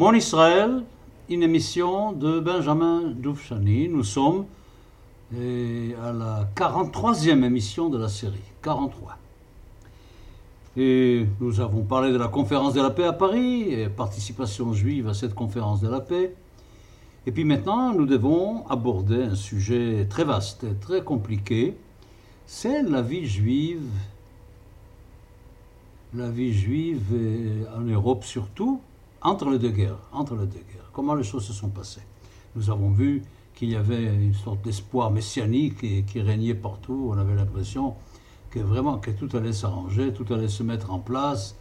Mon Israël, une émission de Benjamin Doufchani. Nous sommes eh, à la 43e émission de la série, 43. Et nous avons parlé de la conférence de la paix à Paris, et participation juive à cette conférence de la paix. Et puis maintenant, nous devons aborder un sujet très vaste et très compliqué. C'est la vie juive, la vie juive en Europe surtout, entre les deux guerres, entre les deux guerres. Comment les choses se sont passées. Nous avons vu qu'il y avait une sorte d'espoir messianique qui régnait partout. On avait l'impression que vraiment que tout allait s'arranger, tout allait se mettre en place,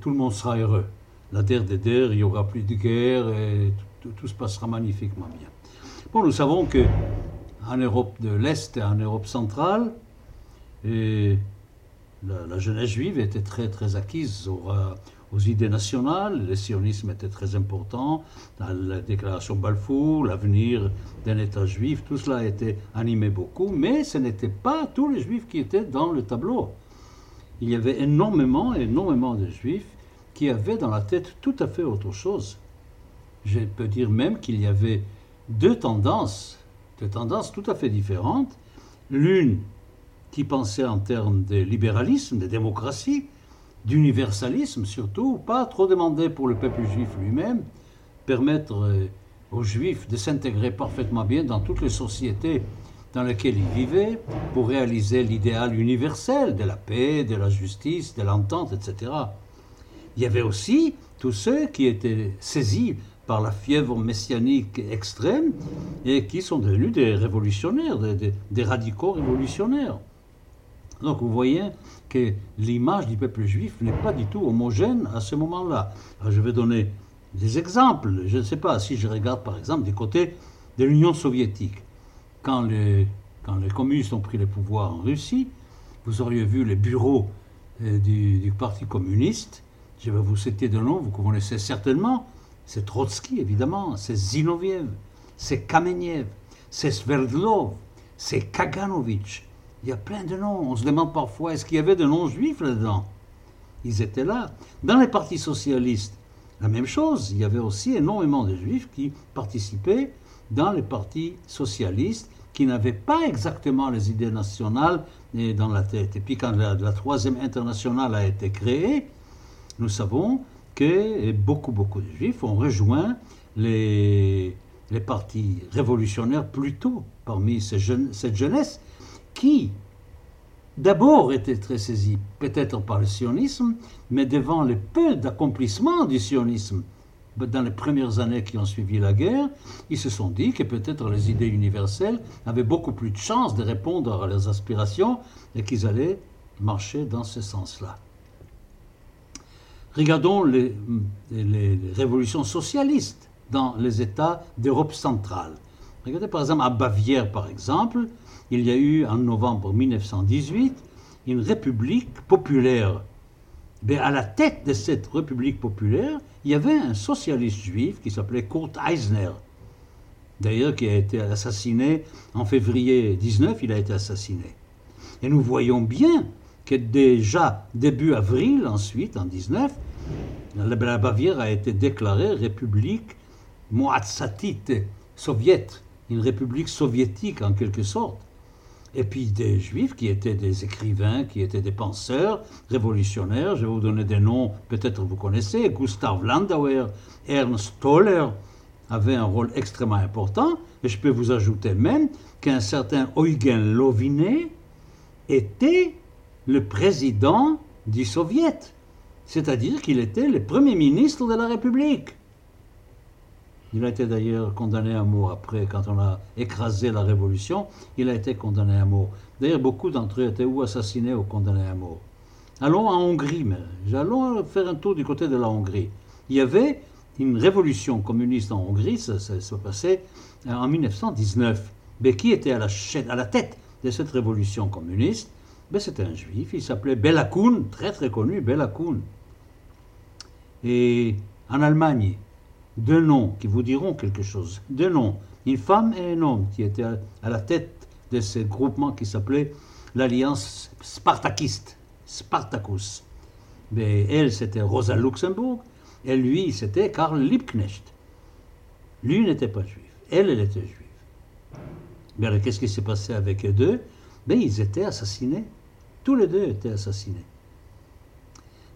tout le monde sera heureux. La terre des terres, il n'y aura plus de guerre et tout, se passera magnifiquement bien. Bon, nous savons que en Europe de l'Est et en Europe centrale, la, jeunesse juive était très très acquise aux, idées nationales. Le sionisme était très important. la déclaration Balfour, l'avenir d'un État juif, tout cela été animé beaucoup, mais ce n'étaient pas tous les juifs qui étaient dans le tableau. Il y avait énormément, énormément de juifs qui avaient dans la tête tout à fait autre chose. Je peux dire même qu'il y avait deux tendances, deux tendances tout à fait différentes. L'une qui pensait en termes de libéralisme, de démocratie, d'universalisme surtout, pas trop demander pour le peuple juif lui-même, permettre euh, aux juifs de s'intégrer parfaitement bien dans toutes les sociétés dans lesquelles ils vivaient pour réaliser l'idéal universel de la paix, de la justice, de l'entente, etc. Il y avait aussi tous ceux qui étaient saisis par la fièvre messianique extrême et qui sont devenus des révolutionnaires, des, radicaux révolutionnaires. Donc vous voyez que l'image du peuple juif n'est pas du tout homogène à ce moment-là. Je vais donner des exemples. Je ne sais pas si je regarde par exemple du côté de l'Union soviétique. Quand les, quand les communistes ont pris le pouvoir en Russie, vous auriez vu les bureaux euh, du, du Parti communiste. Je vais vous citer de noms, vous connaissez certainement. C'est Trotsky, évidemment, c'est Zinoviev, c'est Kameniev, c'est Sverdlov, c'est Kaganovich. Il y a plein de noms. On se demande parfois, est-ce qu'il y avait de noms juifs là-dedans? Ils étaient là. Dans les partis socialistes, la même chose. Il y avait aussi énormément de juifs qui participaient dans les partis socialistes qui n'avaient pas exactement les idées nationales dans la tête. Et puis quand la, la troisième internationale a été créée, nous savons que beaucoup, beaucoup de juifs ont rejoint les, les partis révolutionnaires plus tôt parmi cette jeunesse qui d'abord était très saisie peut-être par le sionisme, mais devant le peu d'accomplissement du sionisme dans les premières années qui ont suivi la guerre, ils se sont dit que peut-être les idées universelles avaient beaucoup plus de chances de répondre à leurs aspirations et qu'ils allaient marcher dans ce sens-là. Regardons les, révolutions socialistes dans les États d'Europe centrale. Par exemple à Bavière, par exemple, il y a eu en novembre 1918 une république populaire. Mais à la tête de cette république populaire, il y avait un socialiste juif qui s'appelait Kurt Eisner. D'ailleurs, qui a été assassiné en février 19, il a été assassiné. Et nous voyons bien que déjà début avril, ensuite, en 19, la Bavière a été déclarée république moatsatite soviète, une république soviétique en quelque sorte. Et puis des juifs qui étaient des écrivains, qui étaient des penseurs révolutionnaires. Je vais vous donner des noms, peut-être vous connaissez. Gustav Landauer, Ernst Toller avaient un rôle extrêmement important. Et je peux vous ajouter même qu'un certain Eugen Lovinet était le président du Soviet, c'est-à-dire qu'il était le premier ministre de la République. Il a été d'ailleurs condamné à mort après, quand on a écrasé la révolution, il a été condamné à mort. D'ailleurs, beaucoup d'entre eux étaient ou assassinés ou condamnés à mort. Allons en Hongrie, mais allons faire un tour du côté de la Hongrie. Il y avait une révolution communiste en Hongrie, ça, s'est passé en 1919. Mais qui était à la, tête de cette révolution communiste? Ben, C'était un juif, il s'appelait Bela très très connu, Bela Et en Allemagne, deux noms qui vous diront quelque chose. Deux noms, une femme et un homme qui étaient à la tête de ce groupement qui s'appelait l'Alliance Spartakiste, Spartacus. Mais elle, c'était Rosa Luxembourg, Et lui, c'était Karl Liebknecht. Lui n'était pas juif. Elle, elle était juive. Mais qu'est-ce qui s'est passé avec eux deux? Ben, Ils étaient assassinés. Tous les deux étaient assassinés.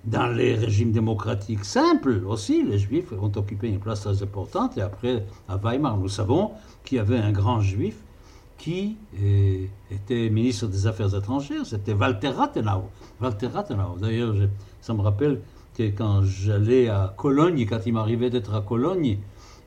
Dans les régimes démocratiques simples aussi, les juifs ont occupé une place très importante. Et après, à Weimar, nous savons qu'il y avait un grand juif qui euh, était ministre des Affaires étrangères, c'était Walter Rathenau. Walter Rathenau, d'ailleurs, ça me rappelle que quand j'allais à Cologne, quand il m'arrivait d'être à Cologne,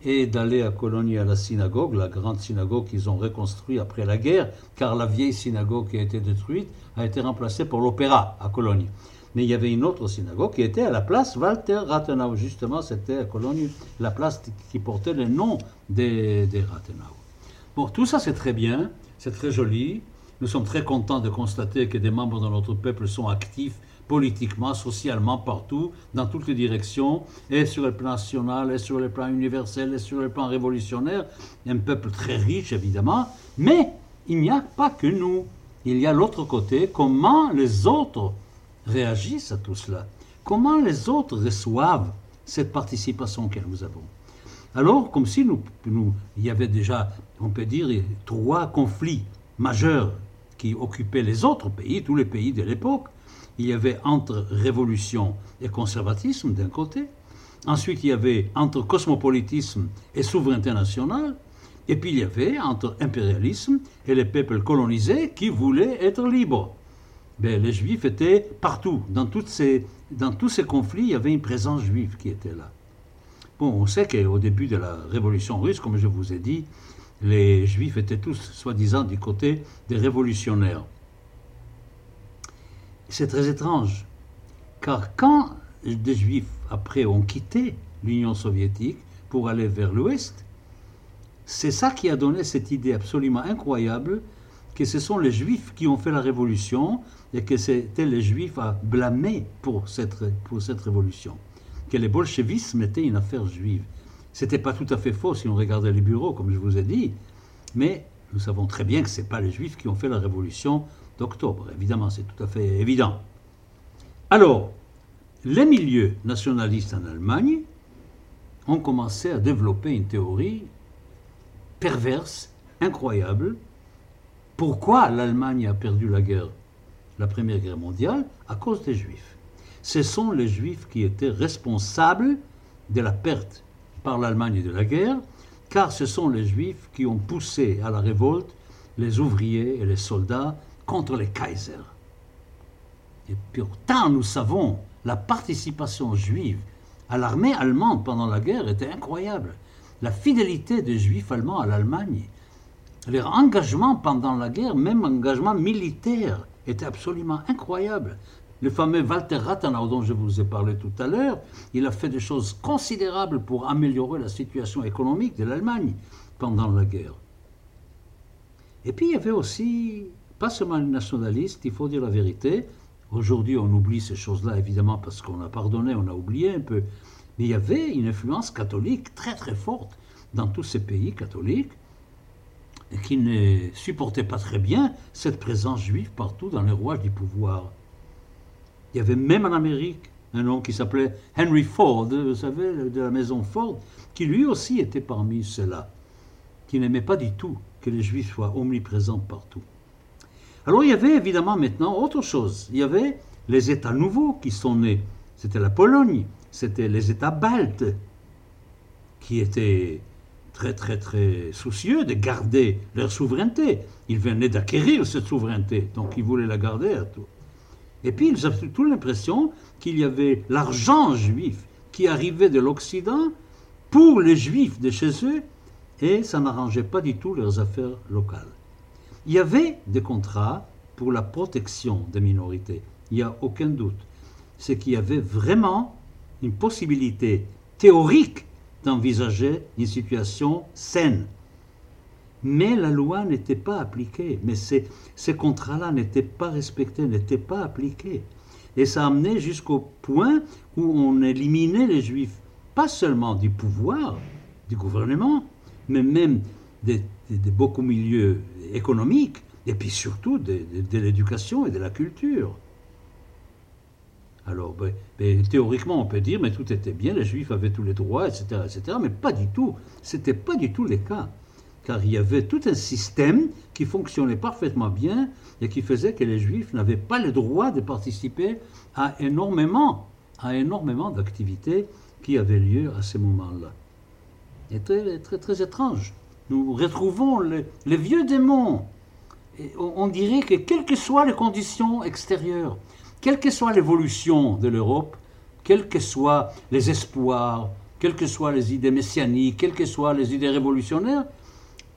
et d'aller à Cologne à la synagogue, la grande synagogue qu'ils ont reconstruite après la guerre, car la vieille synagogue qui a été détruite a été remplacée par l'opéra à Cologne. Mais il y avait une autre synagogue qui était à la place Walter Rathenau. Justement, c'était à Cologne la place qui portait le nom des, des Rathenau. Bon, tout ça c'est très bien, c'est très joli. Nous sommes très contents de constater que des membres de notre peuple sont actifs politiquement, socialement, partout, dans toutes les directions, et sur le plan national, et sur le plan universel, et sur le plan révolutionnaire. Un peuple très riche, évidemment, mais il n'y a pas que nous. Il y a l'autre côté, comment les autres réagissent à tout cela. Comment les autres reçoivent cette participation que nous avons? Alors, comme si nous, nous, il y avait déjà, on peut dire, trois conflits majeurs qui occupaient les autres pays, tous les pays de l'époque. Il y avait entre révolution et conservatisme d'un côté. Ensuite, il y avait entre cosmopolitisme et souveraineté nationale. Et puis il y avait entre impérialisme et les peuples colonisés qui voulaient être libres. Ben, les juifs étaient partout. Dans, toutes ces, dans tous ces conflits, il y avait une présence juive qui était là. Bon, on sait qu'au début de la révolution russe, comme je vous ai dit, les juifs étaient tous, soi-disant, du côté des révolutionnaires. C'est très étrange, car quand des juifs, après, ont quitté l'Union soviétique pour aller vers l'Ouest, c'est ça qui a donné cette idée absolument incroyable que ce sont les juifs qui ont fait la révolution et que c'était les juifs à blâmer pour cette, pour cette révolution que le bolchevisme était une affaire juive. C'était pas tout à fait faux si on regardait les bureaux, comme je vous ai dit, mais nous savons très bien que ce pas les juifs qui ont fait la révolution d'octobre. Évidemment, c'est tout à fait évident. Alors, les milieux nationalistes en Allemagne ont commencé à développer une théorie perverse, incroyable. Pourquoi l'Allemagne a perdu la guerre, la Première Guerre mondiale? À cause des Juifs ce sont les Juifs qui étaient responsables de la perte par l'Allemagne de la guerre, car ce sont les Juifs qui ont poussé à la révolte les ouvriers et les soldats contre les Kaisers. Et pourtant, nous savons, la participation juive à l'armée allemande pendant la guerre était incroyable. La fidélité des Juifs allemands à l'Allemagne, leur engagement pendant la guerre, même engagement militaire, était absolument incroyable. Le fameux Walter Rathenau dont je vous ai parlé tout à l'heure, il a fait des choses considérables pour améliorer la situation économique de l'Allemagne pendant la guerre. Et puis il y avait aussi, pas seulement les nationalistes, il faut dire la vérité, aujourd'hui on oublie ces choses-là évidemment parce qu'on a pardonné, on a oublié un peu, mais il y avait une influence catholique très très forte dans tous ces pays catholiques qui ne supportaient pas très bien cette présence juive partout dans les rouages du pouvoir. Il y avait même en Amérique un homme qui s'appelait Henry Ford, vous savez, de la maison Ford, qui lui aussi était parmi ceux-là, qui n'aimait pas du tout que les Juifs soient omniprésents partout. Alors il y avait évidemment maintenant autre chose. Il y avait les États nouveaux qui sont nés. C'était la Pologne, c'était les États baltes, qui étaient très très très soucieux de garder leur souveraineté. Ils venaient d'acquérir cette souveraineté, donc ils voulaient la garder à tout. Et puis ils avaient tout l'impression qu'il y avait l'argent juif qui arrivait de l'Occident pour les juifs de chez eux, et ça n'arrangeait pas du tout leurs affaires locales. Il y avait des contrats pour la protection des minorités, il n'y a aucun doute. C'est qu'il y avait vraiment une possibilité théorique d'envisager une situation saine mais la loi n'était pas appliquée. Mais ces, contrats-là n'étaient pas respectés, n'étaient pas appliqués. Et ça amenait jusqu'au point où on éliminait les juifs, pas seulement du pouvoir, du gouvernement, mais même de, beaucoup milieux économiques, et puis surtout de, de l'éducation et de la culture. Alors, ben, ben, théoriquement, on peut dire, mais tout était bien, les Juifs avaient tous les droits, etc., etc., mais pas du tout. Ce n'était pas du tout le cas. Car il y avait tout un système qui fonctionnait parfaitement bien et qui faisait que les Juifs n'avaient pas le droit de participer à énormément, à énormément d'activités qui avaient lieu à ces moments-là. Et très, étrange. Nous retrouvons les vieux démons. On dirait que quelles que soient les conditions extérieures, quelle que soit l'évolution de l'Europe, quels que soient les espoirs, quelles que soient les idées messianiques, quelles que soient les idées révolutionnaires,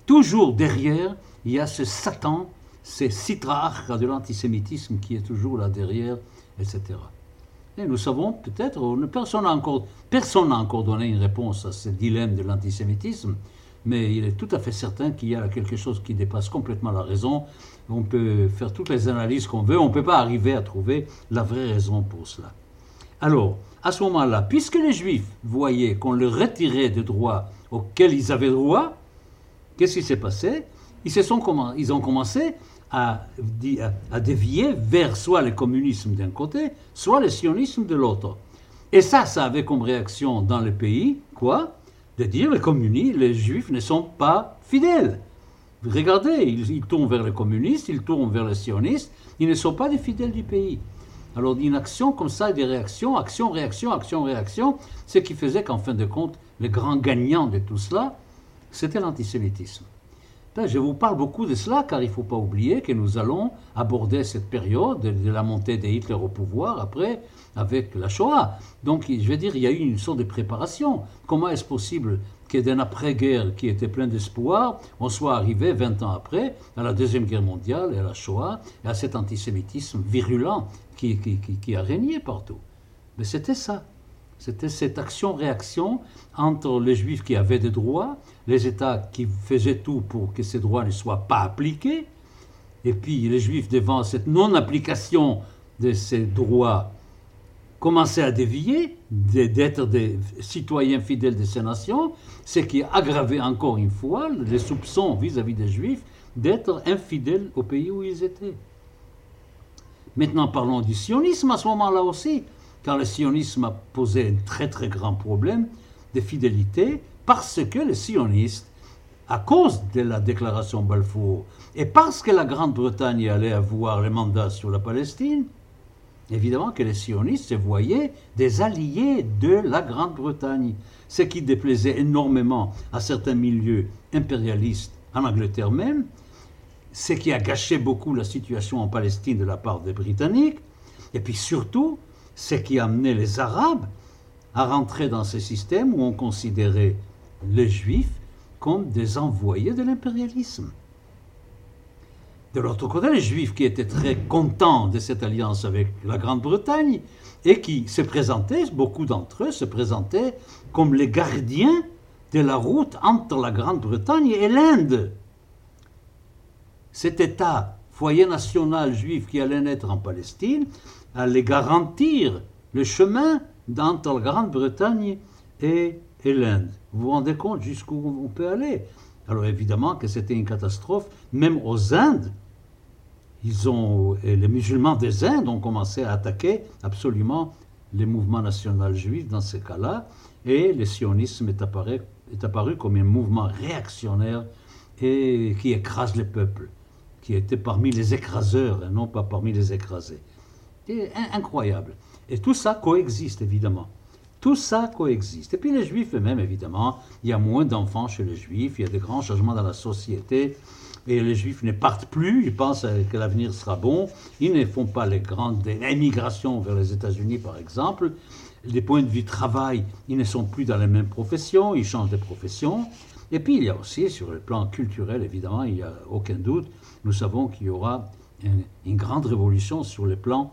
toujours derrière, il y a ce Satan, ce citrarque de l'antisémitisme qui est toujours là derrière, etc. Et nous savons peut-être, personne n'a encore, encore donné une réponse à ce dilemme de l'antisémitisme, mais il est tout à fait certain qu'il y a quelque chose qui dépasse complètement la raison. On peut faire toutes les analyses qu'on veut, on ne peut pas arriver à trouver la vraie raison pour cela. Alors, à ce moment-là, puisque les Juifs voyaient qu'on leur retirait des droits auxquels ils avaient droit, qu'est-ce qui s'est passé? Ils, se sont, ils ont commencé à, à, dévier vers soit le communisme d'un côté, soit le sionisme de l'autre. Et ça, ça avait comme réaction dans le pays, quoi? De dire les communistes, les juifs ne sont pas fidèles. Regardez, ils, tournent vers les communistes, ils tournent vers les sionistes, ils ne sont pas des fidèles du pays. Alors une action comme ça, des réactions, action, réaction, action, réaction, ce qui faisait qu'en fin de compte, le grand gagnant de tout cela, c'était l'antisémitisme. Je vous parle beaucoup de cela car il ne faut pas oublier que nous allons aborder cette période de la montée de Hitler au pouvoir après avec la Shoah. Donc je veux dire, il y a eu une sorte de préparation. Comment est-ce possible que d'un après-guerre qui était plein d'espoir, on soit arrivé 20 ans après à la Deuxième Guerre mondiale et à la Shoah et à cet antisémitisme virulent qui, qui, qui a régné partout Mais c'était ça. C'était cette action-réaction entre les Juifs qui avaient des droits, les États qui faisaient tout pour que ces droits ne soient pas appliqués, et puis les Juifs, devant cette non-application de ces droits, commençaient à dévier d'être des citoyens fidèles de ces nations, ce qui aggravait encore une fois les soupçons vis-à-vis des Juifs d'être infidèles au pays où ils étaient. Maintenant parlons du sionisme à ce moment-là aussi car le sionisme a posé un très très grand problème de fidélité parce que les sionistes, à cause de la déclaration Balfour et parce que la Grande-Bretagne allait avoir le mandat sur la Palestine, évidemment que les sionistes se voyaient des alliés de la Grande-Bretagne, ce qui déplaisait énormément à certains milieux impérialistes en Angleterre même, ce qui a gâché beaucoup la situation en Palestine de la part des Britanniques, et puis surtout ce qui amenait les Arabes à rentrer dans ce système où on considérait les Juifs comme des envoyés de l'impérialisme. De l'autre côté, les Juifs qui étaient très contents de cette alliance avec la Grande-Bretagne et qui se présentaient, beaucoup d'entre eux se présentaient comme les gardiens de la route entre la Grande-Bretagne et l'Inde. Cet État, foyer national juif qui allait naître en Palestine, allait garantir le chemin entre la Grande-Bretagne et, l'Inde. Vous vous rendez compte jusqu'où on peut aller? Alors évidemment que c'était une catastrophe, même aux Indes. Les musulmans des Indes ont commencé à attaquer absolument les mouvements nationaux juifs dans ces cas-là, et le sionisme est apparu, comme un mouvement réactionnaire et qui écrase le peuple, qui était parmi les écraseurs et non pas parmi les écrasés incroyable. Et tout ça coexiste, évidemment. Tout ça coexiste. Et puis les juifs eux-mêmes, évidemment, il y a moins d'enfants chez les juifs, il y a de grands changements dans la société, et les juifs ne partent plus, ils pensent que l'avenir sera bon, ils ne font pas les grandes émigrations vers les États-Unis, par exemple. Les points de vue travail, ils ne sont plus dans les mêmes professions, ils changent de profession. Et puis il y a aussi, sur le plan culturel, évidemment, il n'y a aucun doute, nous savons qu'il y aura une, une grande révolution sur le plan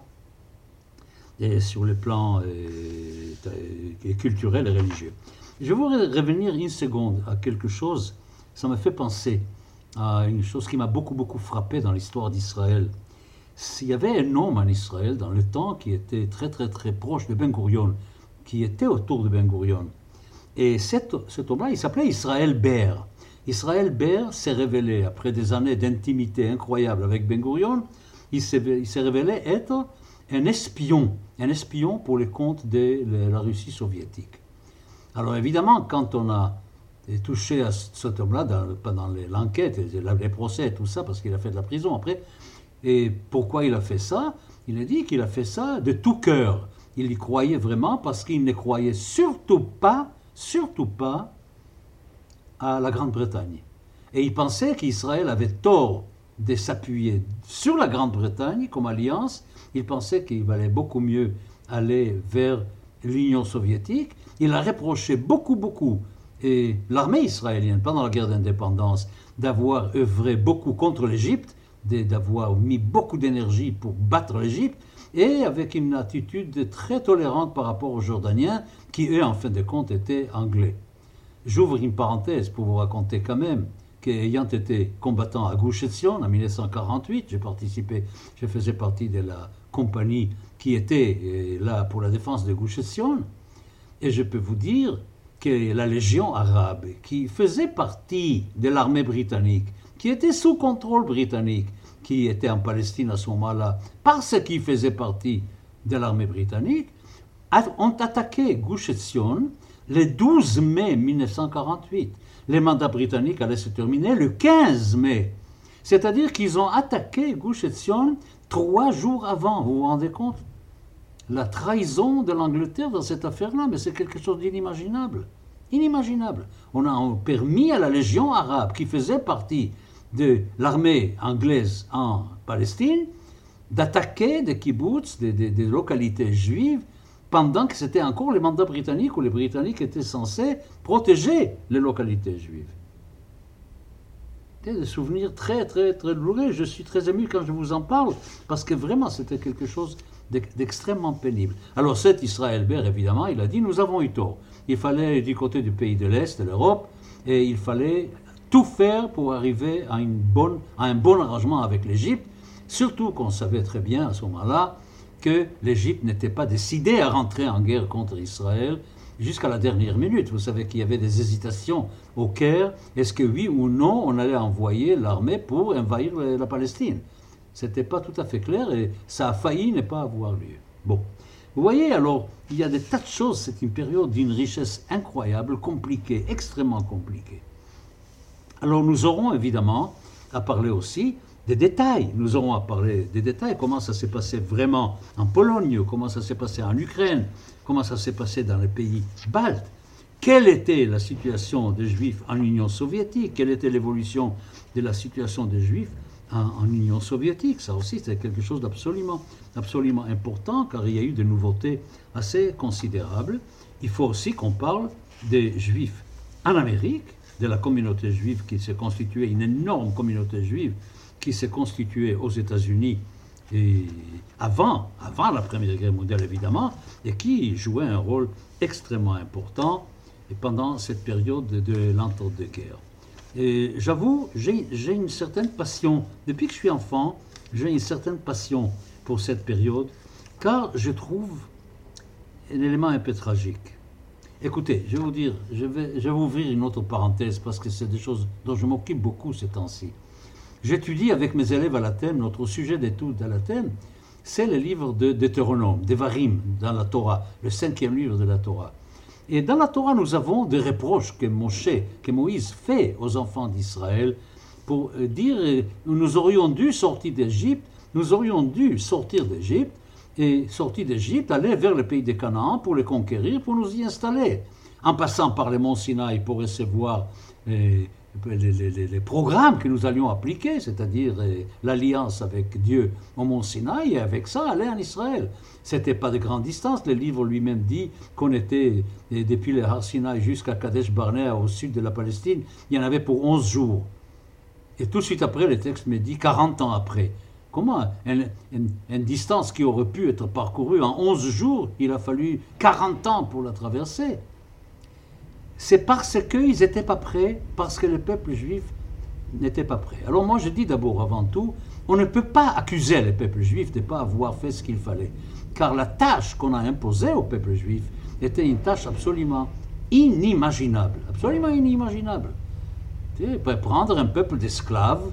et sur le plan euh, culturel et religieux. Je voudrais revenir une seconde à quelque chose, ça me fait penser à une chose qui m'a beaucoup, beaucoup frappé dans l'histoire d'Israël. Il y avait un homme en Israël dans le temps qui était très, très, très proche de Ben Gurion, qui était autour de Ben Gurion. Et cet, cet homme-là, il s'appelait Israël Ber. Israël Ber s'est révélé, après des années d'intimité incroyable avec Ben Gurion, il s'est révélé être un espion, un espion pour les comptes de la Russie soviétique. Alors évidemment, quand on a touché à cet homme-là pendant l'enquête, les procès, tout ça, parce qu'il a fait de la prison après, et pourquoi il a fait ça? Il a dit qu'il a fait ça de tout cœur. Il y croyait vraiment parce qu'il ne croyait surtout pas, surtout pas à la Grande-Bretagne. Et il pensait qu'Israël avait tort de s'appuyer sur la Grande-Bretagne comme alliance. Il pensait qu'il valait beaucoup mieux aller vers l'Union soviétique. Il a reproché beaucoup, beaucoup et l'armée israélienne pendant la guerre d'indépendance d'avoir œuvré beaucoup contre l'Égypte, d'avoir mis beaucoup d'énergie pour battre l'Égypte, et avec une attitude très tolérante par rapport aux Jordaniens, qui eux, en fin de compte, étaient anglais. J'ouvre une parenthèse pour vous raconter quand même qu'ayant été combattant à Gush en 1948, j'ai participé, je faisais partie de la compagnie qui était euh, là pour la défense de Gush et je peux vous dire que la Légion arabe, qui faisait partie de l'armée britannique, qui était sous contrôle britannique, qui était en Palestine à ce moment-là, parce qu'il faisait partie de l'armée britannique, ont attaqué Gush le 12 mai 1948. Les mandats britanniques allaient se terminer le 15 mai. C'est-à-dire qu'ils ont attaqué Gush trois jours avant. Vous vous rendez compte? La trahison de l'Angleterre dans cette affaire-là, mais c'est quelque chose d'inimaginable. Inimaginable. On a permis à la Légion arabe, qui faisait partie de l'armée anglaise en Palestine, d'attaquer des kibbutz, des localités juives, pendant que c'était encore les mandats britanniques où les Britanniques étaient censés protéger les localités juives. Des souvenirs très, très, très douloureux. Je suis très ému quand je vous en parle, parce que vraiment, c'était quelque chose d'extrêmement pénible. Alors, cet Israël Ber, évidemment, il a dit Nous avons eu tort. Il fallait du côté du pays de l'Est, de l'Europe, et il fallait tout faire pour arriver à, une bonne, à un bon arrangement avec l'Égypte, surtout qu'on savait très bien à ce moment-là que l'Égypte n'était pas décidée à rentrer en guerre contre Israël jusqu'à la dernière minute. Vous savez qu'il y avait des hésitations au Caire. Est-ce que oui ou non on allait envoyer l'armée pour envahir la Palestine? Ce n'était pas tout à fait clair et ça a failli ne pas avoir lieu. Bon. Vous voyez alors, il y a des tas de choses. C'est une période d'une richesse incroyable, compliquée, extrêmement compliquée. Alors nous aurons évidemment à parler aussi des détails. Nous aurons à parler des détails, comment ça s'est passé vraiment en Pologne, comment ça s'est passé en Ukraine, comment ça s'est passé dans les pays baltes? Quelle était la situation des Juifs en Union soviétique? Quelle était l'évolution de la situation des Juifs en, Union soviétique? Ça aussi, c'est quelque chose d'absolument absolument important, car il y a eu des nouveautés assez considérables. Il faut aussi qu'on parle des Juifs en Amérique, de la communauté juive qui s'est constituée, une énorme communauté juive qui s'est constitué aux États-Unis avant, avant la Première Guerre mondiale évidemment, et qui jouait un rôle extrêmement important pendant cette période de l'entre-deux-guerres. Et j'avoue, j'ai une certaine passion, depuis que je suis enfant, j'ai une certaine passion pour cette période, car je trouve un élément un peu tragique. Écoutez, je vais vous dire, je vais, je vais ouvrir une autre parenthèse parce que c'est des choses dont je m'occupe beaucoup ces temps-ci. J'étudie avec mes élèves à l'Athènes, notre sujet d'étude à l'Athènes, c'est le livre de Deutéronome, d'Evarim, dans la Torah, le cinquième livre de la Torah. Et dans la Torah, nous avons des reproches que Moshe, que Moïse fait aux enfants d'Israël pour euh, dire euh, nous aurions dû sortir d'Égypte, nous aurions dû sortir d'Égypte et sortir d'Égypte, aller vers le pays de Canaan pour les conquérir, pour nous y installer, en passant par les monts Sinaï pour recevoir euh, les, programmes que nous allions appliquer, c'est-à-dire euh, l'alliance avec Dieu au mont Sinaï, et avec ça aller en Israël. Ce n'était pas de grande distance. Le livre lui-même dit qu'on était, euh, depuis le Har Sinaï jusqu'à Kadesh Barnea, au sud de la Palestine, il y en avait pour 11 jours. Et tout de suite après, le texte me dit 40 ans après. Comment une, distance qui aurait pu être parcourue en 11 jours, il a fallu 40 ans pour la traverser? C'est parce qu'ils n'étaient pas prêts, parce que le peuple juif n'était pas prêt. Alors moi je dis d'abord, avant tout, on ne peut pas accuser le peuple juif de ne pas avoir fait ce qu'il fallait. Car la tâche qu'on a imposée au peuple juif était une tâche absolument inimaginable. Absolument inimaginable. Prendre un peuple d'esclaves,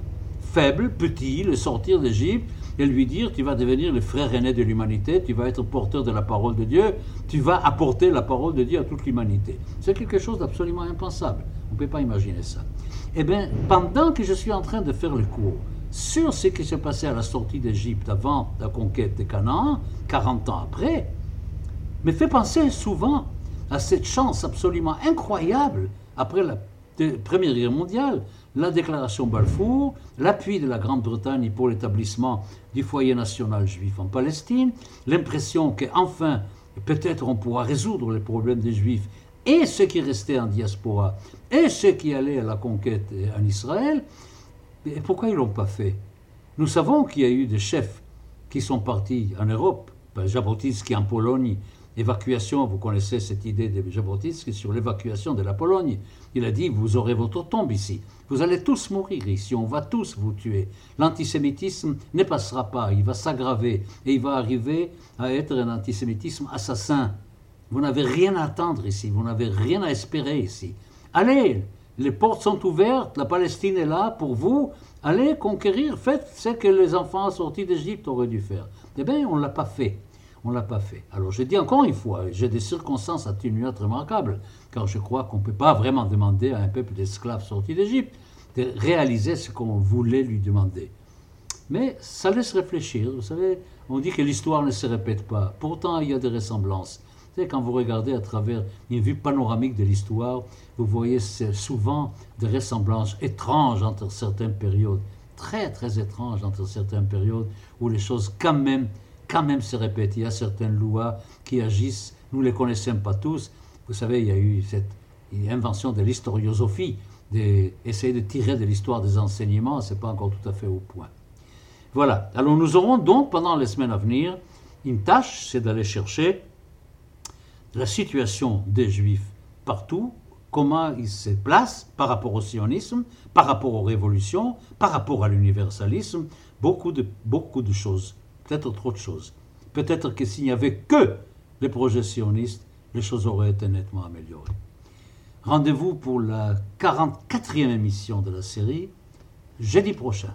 faible, petit, le sortir d'Égypte, et lui dire tu vas devenir le frère aîné de l'humanité, tu vas être porteur de la parole de Dieu, tu vas apporter la parole de Dieu à toute l'humanité. C'est quelque chose d'absolument impensable. On ne peut pas imaginer ça. Eh bien, pendant que je suis en train de faire le cours sur ce qui s'est passé à la sortie d'Égypte avant la conquête de Canaan, 40 ans après, me fait penser souvent à cette chance absolument incroyable après la Première Guerre mondiale, la déclaration Balfour, l'appui de la Grande-Bretagne pour l'établissement du foyer national juif en Palestine, l'impression qu'enfin, peut-être on pourra résoudre les problèmes des juifs et ceux qui restaient en diaspora et ceux qui allaient à la conquête en Israël. Et pourquoi ils ne l'ont pas fait? Nous savons qu'il y a eu des chefs qui sont partis en Europe, Jabotinsky en Pologne, évacuation, vous connaissez cette idée de Jabotinsky sur l'évacuation de la Pologne. Il a dit, vous aurez votre tombe ici. Vous allez tous mourir ici, on va tous vous tuer. L'antisémitisme ne passera pas, il va s'aggraver et il va arriver à être un antisémitisme assassin. Vous n'avez rien à attendre ici, vous n'avez rien à espérer ici. Allez, les portes sont ouvertes, la Palestine est là pour vous. Allez conquérir, faites ce que les enfants sortis d'Égypte auraient dû faire. Eh bien, on ne l'a pas fait. On ne l'a pas fait. Alors je dis encore une fois, j'ai des circonstances atténuantes remarquables, car je crois qu'on ne peut pas vraiment demander à un peuple d'esclaves sortis d'Égypte de réaliser ce qu'on voulait lui demander. Mais ça laisse réfléchir. Vous savez, on dit que l'histoire ne se répète pas. Pourtant, il y a des ressemblances. Vous savez, quand vous regardez à travers une vue panoramique de l'histoire, vous voyez souvent des ressemblances étranges entre certaines périodes, très très étranges entre certaines périodes, où les choses quand même quand même se répète. Il y a certaines lois qui agissent, nous ne les connaissons pas tous. Vous savez, il y a eu cette invention de l'historiosophie, d'essayer de tirer de l'histoire des enseignements, ce n'est pas encore tout à fait au point. Voilà. Alors nous aurons donc pendant les semaines à venir une tâche, c'est d'aller chercher la situation des Juifs partout, comment ils se placent par rapport au sionisme, par rapport aux révolutions, par rapport à l'universalisme, beaucoup de, beaucoup de choses peut-être trop de choses. Peut-être que s'il n'y avait que les projets sionistes, les choses auraient été nettement améliorées. Rendez-vous pour la 44e émission de la série, jeudi prochain.